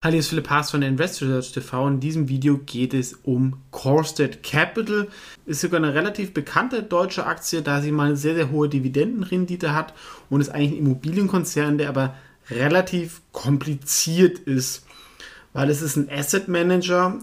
Hallo, hier ist Philipp Haas von Investor Research TV. In diesem Video geht es um Corsted Capital. Ist sogar eine relativ bekannte deutsche Aktie, da sie mal eine sehr, sehr hohe Dividendenrendite hat und ist eigentlich ein Immobilienkonzern, der aber relativ kompliziert ist, weil es ist ein Asset Manager.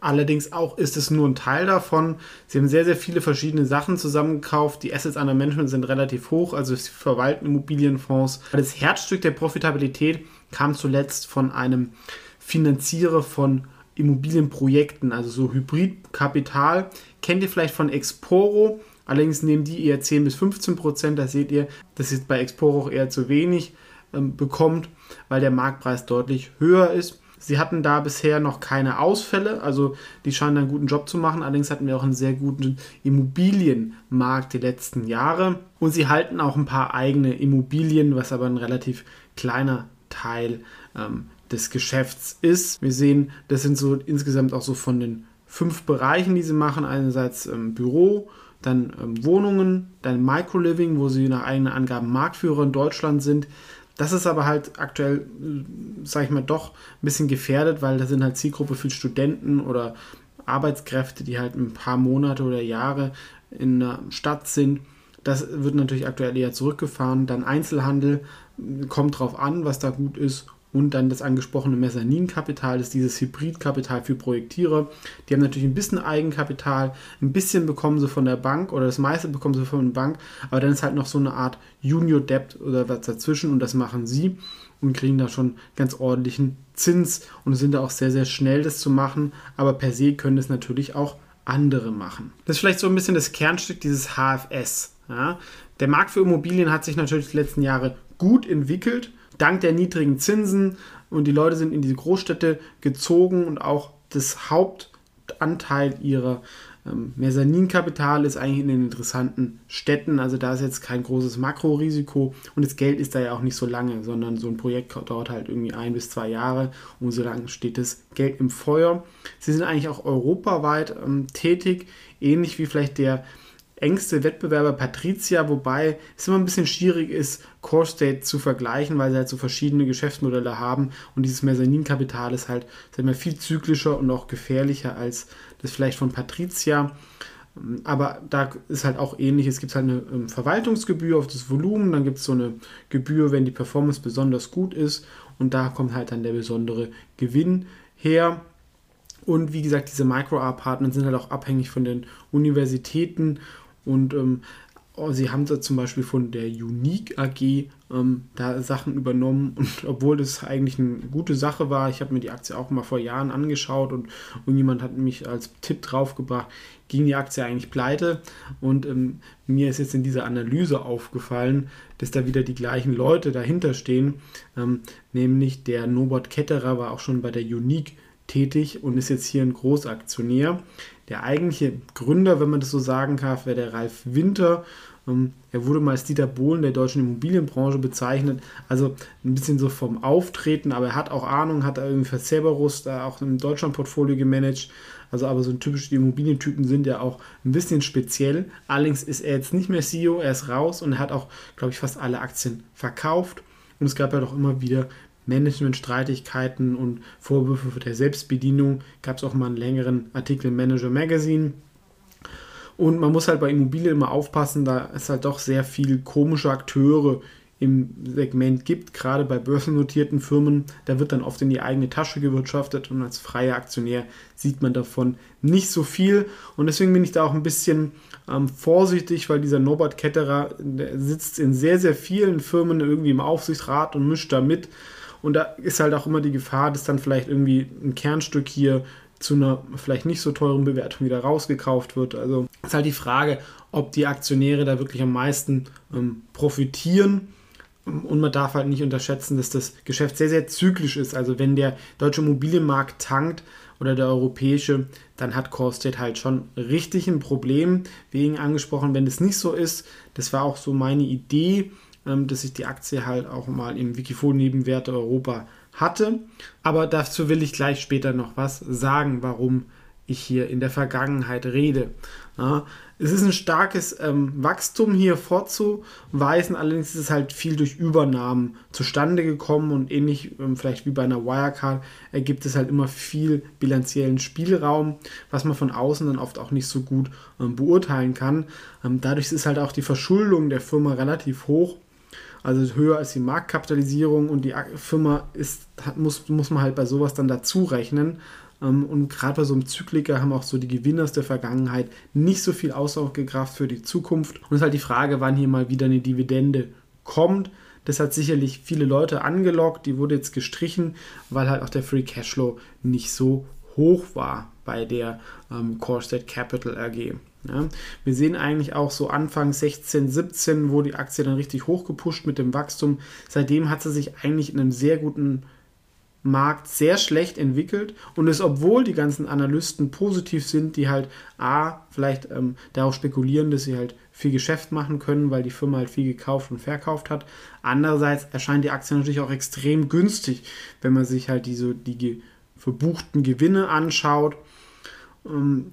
Allerdings auch ist es nur ein Teil davon. Sie haben sehr, sehr viele verschiedene Sachen zusammengekauft. Die Assets under Management sind relativ hoch, also sie verwalten Immobilienfonds. Das Herzstück der Profitabilität kam zuletzt von einem Finanzierer von Immobilienprojekten, also so Hybridkapital. Kennt ihr vielleicht von Exporo? Allerdings nehmen die eher 10 bis 15 Prozent. Da seht ihr, dass es bei Exporo auch eher zu wenig ähm, bekommt, weil der Marktpreis deutlich höher ist. Sie hatten da bisher noch keine Ausfälle, also die scheinen einen guten Job zu machen. Allerdings hatten wir auch einen sehr guten Immobilienmarkt die letzten Jahre. Und sie halten auch ein paar eigene Immobilien, was aber ein relativ kleiner Teil ähm, des Geschäfts ist. Wir sehen, das sind so insgesamt auch so von den fünf Bereichen, die sie machen. Einerseits ähm, Büro, dann ähm, Wohnungen, dann Microliving, wo sie nach eigenen Angaben Marktführer in Deutschland sind. Das ist aber halt aktuell, äh, sage ich mal, doch ein bisschen gefährdet, weil da sind halt Zielgruppe für Studenten oder Arbeitskräfte, die halt ein paar Monate oder Jahre in der Stadt sind. Das wird natürlich aktuell eher zurückgefahren. Dann Einzelhandel, kommt drauf an, was da gut ist. Und dann das angesprochene Mezzaninkapital, das ist dieses Hybridkapital für Projektierer. Die haben natürlich ein bisschen Eigenkapital, ein bisschen bekommen sie von der Bank oder das meiste bekommen sie von der Bank, aber dann ist halt noch so eine Art Junior Debt oder was dazwischen und das machen sie und kriegen da schon ganz ordentlichen Zins und sind da auch sehr, sehr schnell, das zu machen, aber per se können es natürlich auch andere machen. Das ist vielleicht so ein bisschen das Kernstück dieses HFS. Ja? Der Markt für Immobilien hat sich natürlich die letzten Jahre gut entwickelt, dank der niedrigen Zinsen und die Leute sind in diese Großstädte gezogen und auch das Hauptanteil ihrer ähm, Mezzaninkapital ist eigentlich in den interessanten Städten, also da ist jetzt kein großes Makrorisiko und das Geld ist da ja auch nicht so lange, sondern so ein Projekt dauert halt irgendwie ein bis zwei Jahre und so lange steht das Geld im Feuer. Sie sind eigentlich auch europaweit ähm, tätig, ähnlich wie vielleicht der engste Wettbewerber Patricia, wobei es immer ein bisschen schwierig ist, Core State zu vergleichen, weil sie halt so verschiedene Geschäftsmodelle haben und dieses Mezzaninkapital ist halt sag mal, viel zyklischer und auch gefährlicher als das vielleicht von Patricia. Aber da ist halt auch ähnlich. Es gibt halt eine ähm, Verwaltungsgebühr auf das Volumen, dann gibt es so eine Gebühr, wenn die Performance besonders gut ist und da kommt halt dann der besondere Gewinn her. Und wie gesagt, diese Micro-R-Partner sind halt auch abhängig von den Universitäten und ähm, oh, sie haben da zum Beispiel von der Unique AG ähm, da Sachen übernommen. Und obwohl das eigentlich eine gute Sache war, ich habe mir die Aktie auch mal vor Jahren angeschaut und irgendjemand hat mich als Tipp draufgebracht, ging die Aktie eigentlich pleite. Und ähm, mir ist jetzt in dieser Analyse aufgefallen, dass da wieder die gleichen Leute dahinter stehen. Ähm, nämlich der Nobot Ketterer war auch schon bei der Unique tätig und ist jetzt hier ein Großaktionär. Der eigentliche Gründer, wenn man das so sagen kann, wäre der Ralf Winter. Ähm, er wurde mal als Dieter Bohlen der deutschen Immobilienbranche bezeichnet. Also ein bisschen so vom Auftreten, aber er hat auch Ahnung, hat irgendwie für Cerberus da auch im Deutschland-Portfolio gemanagt. Also aber so ein typische Immobilientypen sind ja auch ein bisschen speziell. Allerdings ist er jetzt nicht mehr CEO, er ist raus und er hat auch, glaube ich, fast alle Aktien verkauft. Und es gab ja doch immer wieder Management-Streitigkeiten und Vorwürfe der Selbstbedienung. Gab es auch mal einen längeren Artikel im Manager Magazine. Und man muss halt bei Immobilien immer aufpassen, da es halt doch sehr viel komische Akteure im Segment gibt, gerade bei börsennotierten Firmen. Da wird dann oft in die eigene Tasche gewirtschaftet und als freier Aktionär sieht man davon nicht so viel. Und deswegen bin ich da auch ein bisschen ähm, vorsichtig, weil dieser Norbert Ketterer sitzt in sehr, sehr vielen Firmen irgendwie im Aufsichtsrat und mischt da mit. Und da ist halt auch immer die Gefahr, dass dann vielleicht irgendwie ein Kernstück hier zu einer vielleicht nicht so teuren Bewertung wieder rausgekauft wird. Also ist halt die Frage, ob die Aktionäre da wirklich am meisten ähm, profitieren. Und man darf halt nicht unterschätzen, dass das Geschäft sehr, sehr zyklisch ist. Also wenn der deutsche Immobilienmarkt tankt oder der europäische, dann hat Corestate halt schon richtig ein Problem. Wegen angesprochen, wenn es nicht so ist, das war auch so meine Idee, dass ich die Aktie halt auch mal im Wikifolio-Nebenwerte Europa hatte. Aber dazu will ich gleich später noch was sagen, warum ich hier in der Vergangenheit rede. Ja, es ist ein starkes ähm, Wachstum hier vorzuweisen, allerdings ist es halt viel durch Übernahmen zustande gekommen und ähnlich ähm, vielleicht wie bei einer Wirecard ergibt es halt immer viel bilanziellen Spielraum, was man von außen dann oft auch nicht so gut ähm, beurteilen kann. Ähm, dadurch ist halt auch die Verschuldung der Firma relativ hoch also höher als die Marktkapitalisierung und die Firma ist, muss, muss man halt bei sowas dann dazu rechnen. Ähm, und gerade bei so einem Zykliker haben auch so die Gewinner aus der Vergangenheit nicht so viel Aussagekraft für die Zukunft. Und es ist halt die Frage, wann hier mal wieder eine Dividende kommt. Das hat sicherlich viele Leute angelockt. Die wurde jetzt gestrichen, weil halt auch der Free Cashflow nicht so hoch war bei der ähm, Corestate Capital AG. Ja, wir sehen eigentlich auch so Anfang 16, 17, wo die Aktie dann richtig hochgepusht mit dem Wachstum. Seitdem hat sie sich eigentlich in einem sehr guten Markt sehr schlecht entwickelt und es, obwohl die ganzen Analysten positiv sind, die halt A, vielleicht ähm, darauf spekulieren, dass sie halt viel Geschäft machen können, weil die Firma halt viel gekauft und verkauft hat. Andererseits erscheint die Aktie natürlich auch extrem günstig, wenn man sich halt diese, die verbuchten Gewinne anschaut. Ähm,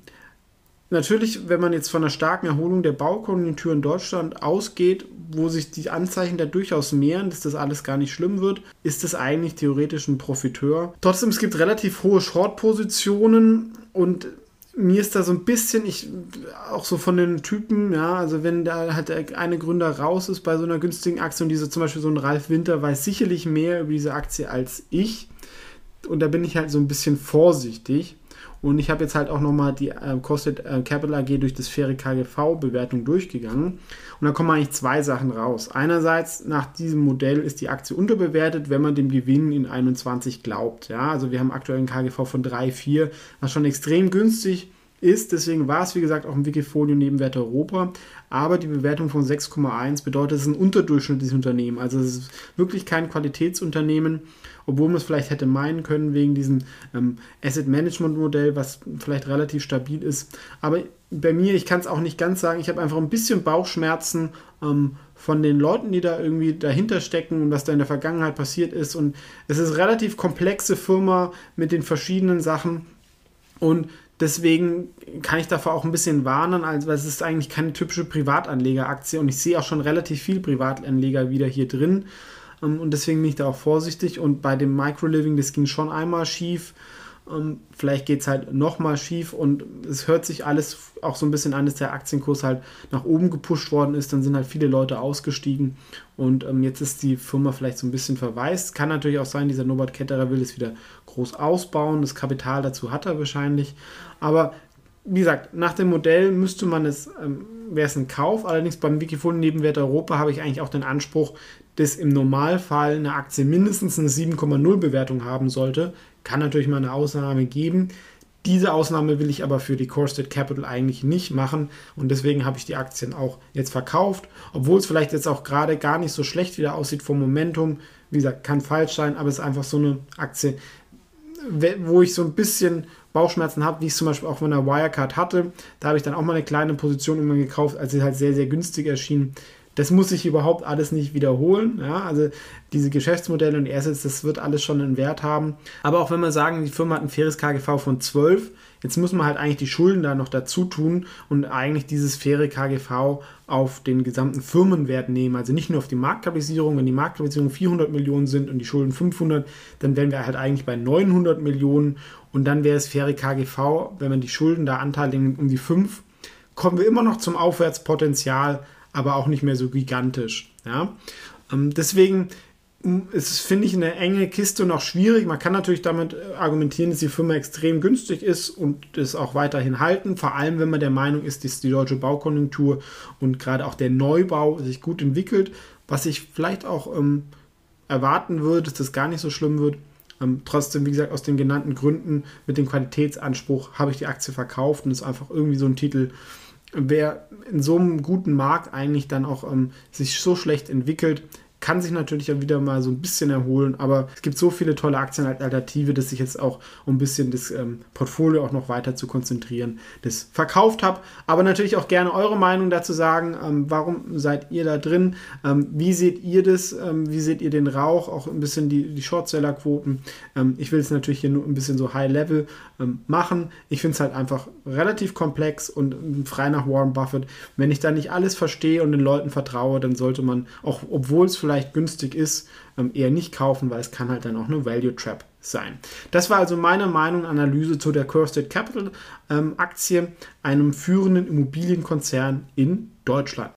Natürlich, wenn man jetzt von einer starken Erholung der Baukonjunktur in Deutschland ausgeht, wo sich die Anzeichen da durchaus mehren, dass das alles gar nicht schlimm wird, ist das eigentlich theoretisch ein Profiteur. Trotzdem, es gibt relativ hohe Short-Positionen und mir ist da so ein bisschen, ich auch so von den Typen, ja, also wenn da halt eine Gründer raus ist bei so einer günstigen Aktie und diese zum Beispiel so ein Ralf Winter weiß sicherlich mehr über diese Aktie als ich. Und da bin ich halt so ein bisschen vorsichtig. Und ich habe jetzt halt auch nochmal die äh, Costed äh, Capital AG durch das faire KGV-Bewertung durchgegangen. Und da kommen eigentlich zwei Sachen raus. Einerseits, nach diesem Modell ist die Aktie unterbewertet, wenn man dem Gewinn in 21 glaubt. Ja, also wir haben aktuell einen KGV von 3, 4, was schon extrem günstig ist. Deswegen war es, wie gesagt, auch im Wikifolio Nebenwert Europa. Aber die Bewertung von 6,1 bedeutet, es ist ein unterdurchschnittliches Unternehmen. Also es ist wirklich kein Qualitätsunternehmen obwohl man es vielleicht hätte meinen können wegen diesem ähm, Asset Management Modell, was vielleicht relativ stabil ist. Aber bei mir, ich kann es auch nicht ganz sagen, ich habe einfach ein bisschen Bauchschmerzen ähm, von den Leuten, die da irgendwie dahinter stecken und was da in der Vergangenheit passiert ist. Und es ist eine relativ komplexe Firma mit den verschiedenen Sachen. Und deswegen kann ich davor auch ein bisschen warnen, also weil es ist eigentlich keine typische Privatanlegeraktie und ich sehe auch schon relativ viel Privatanleger wieder hier drin. Ähm, und deswegen bin ich da auch vorsichtig. Und bei dem Microliving, das ging schon einmal schief. Ähm, vielleicht geht es halt nochmal schief und es hört sich alles auch so ein bisschen an, dass der Aktienkurs halt nach oben gepusht worden ist. Dann sind halt viele Leute ausgestiegen und ähm, jetzt ist die Firma vielleicht so ein bisschen verwaist. Kann natürlich auch sein, dieser Norbert Ketterer will es wieder groß ausbauen. Das Kapital dazu hat er wahrscheinlich. Aber wie gesagt, nach dem Modell müsste man es, ähm, wäre es ein Kauf. Allerdings beim Wikifolio Nebenwert Europa habe ich eigentlich auch den Anspruch, dass im Normalfall eine Aktie mindestens eine 7,0 Bewertung haben sollte. Kann natürlich mal eine Ausnahme geben. Diese Ausnahme will ich aber für die Corestate Capital eigentlich nicht machen und deswegen habe ich die Aktien auch jetzt verkauft, obwohl es vielleicht jetzt auch gerade gar nicht so schlecht wieder aussieht vom Momentum. Wie gesagt, kann falsch sein, aber es ist einfach so eine Aktie, wo ich so ein bisschen Bauchschmerzen habe, wie ich es zum Beispiel auch von der Wirecard hatte. Da habe ich dann auch mal eine kleine Position irgendwann gekauft, als sie halt sehr, sehr günstig erschien. Das muss sich überhaupt alles nicht wiederholen. Ja? Also diese Geschäftsmodelle und Assets, das wird alles schon einen Wert haben. Aber auch wenn wir sagen, die Firma hat ein faires KGV von 12, jetzt muss man halt eigentlich die Schulden da noch dazu tun und eigentlich dieses faire KGV auf den gesamten Firmenwert nehmen. Also nicht nur auf die Marktkapitalisierung. Wenn die Marktkapitalisierung 400 Millionen sind und die Schulden 500, dann wären wir halt eigentlich bei 900 Millionen und dann wäre es faire KGV, wenn man die Schulden da Anteil um die 5, kommen wir immer noch zum Aufwärtspotenzial aber auch nicht mehr so gigantisch. Ja? Ähm, deswegen finde ich, eine enge Kiste auch schwierig. Man kann natürlich damit äh, argumentieren, dass die Firma extrem günstig ist und es auch weiterhin halten. Vor allem, wenn man der Meinung ist, dass die deutsche Baukonjunktur und gerade auch der Neubau sich gut entwickelt. Was ich vielleicht auch ähm, erwarten würde, dass das gar nicht so schlimm wird. Ähm, trotzdem, wie gesagt, aus den genannten Gründen mit dem Qualitätsanspruch habe ich die Aktie verkauft und ist einfach irgendwie so ein Titel, wer in so einem guten Markt eigentlich dann auch ähm, sich so schlecht entwickelt, kann sich natürlich auch wieder mal so ein bisschen erholen, aber es gibt so viele tolle Aktien dass ich jetzt auch, um ein bisschen das ähm, Portfolio auch noch weiter zu konzentrieren, das verkauft habe. Aber natürlich auch gerne eure Meinung dazu sagen, ähm, warum seid ihr da drin, ähm, wie seht ihr das, ähm, wie seht ihr den Rauch, auch ein bisschen die, die Shortseller-Quoten. Ähm, ich will es natürlich hier nur ein bisschen so High-Level ähm, machen. Ich finde es halt einfach relativ komplex und frei nach Warren Buffett. Wenn ich da nicht alles verstehe und den Leuten vertraue, dann sollte man, auch obwohl es vielleicht günstig ist, ähm, eher nicht kaufen, weil es kann halt dann auch eine Value Trap sein. Das war also meine Meinung, Analyse zu der Cursed Capital ähm, Aktie, einem führenden Immobilienkonzern in Deutschland.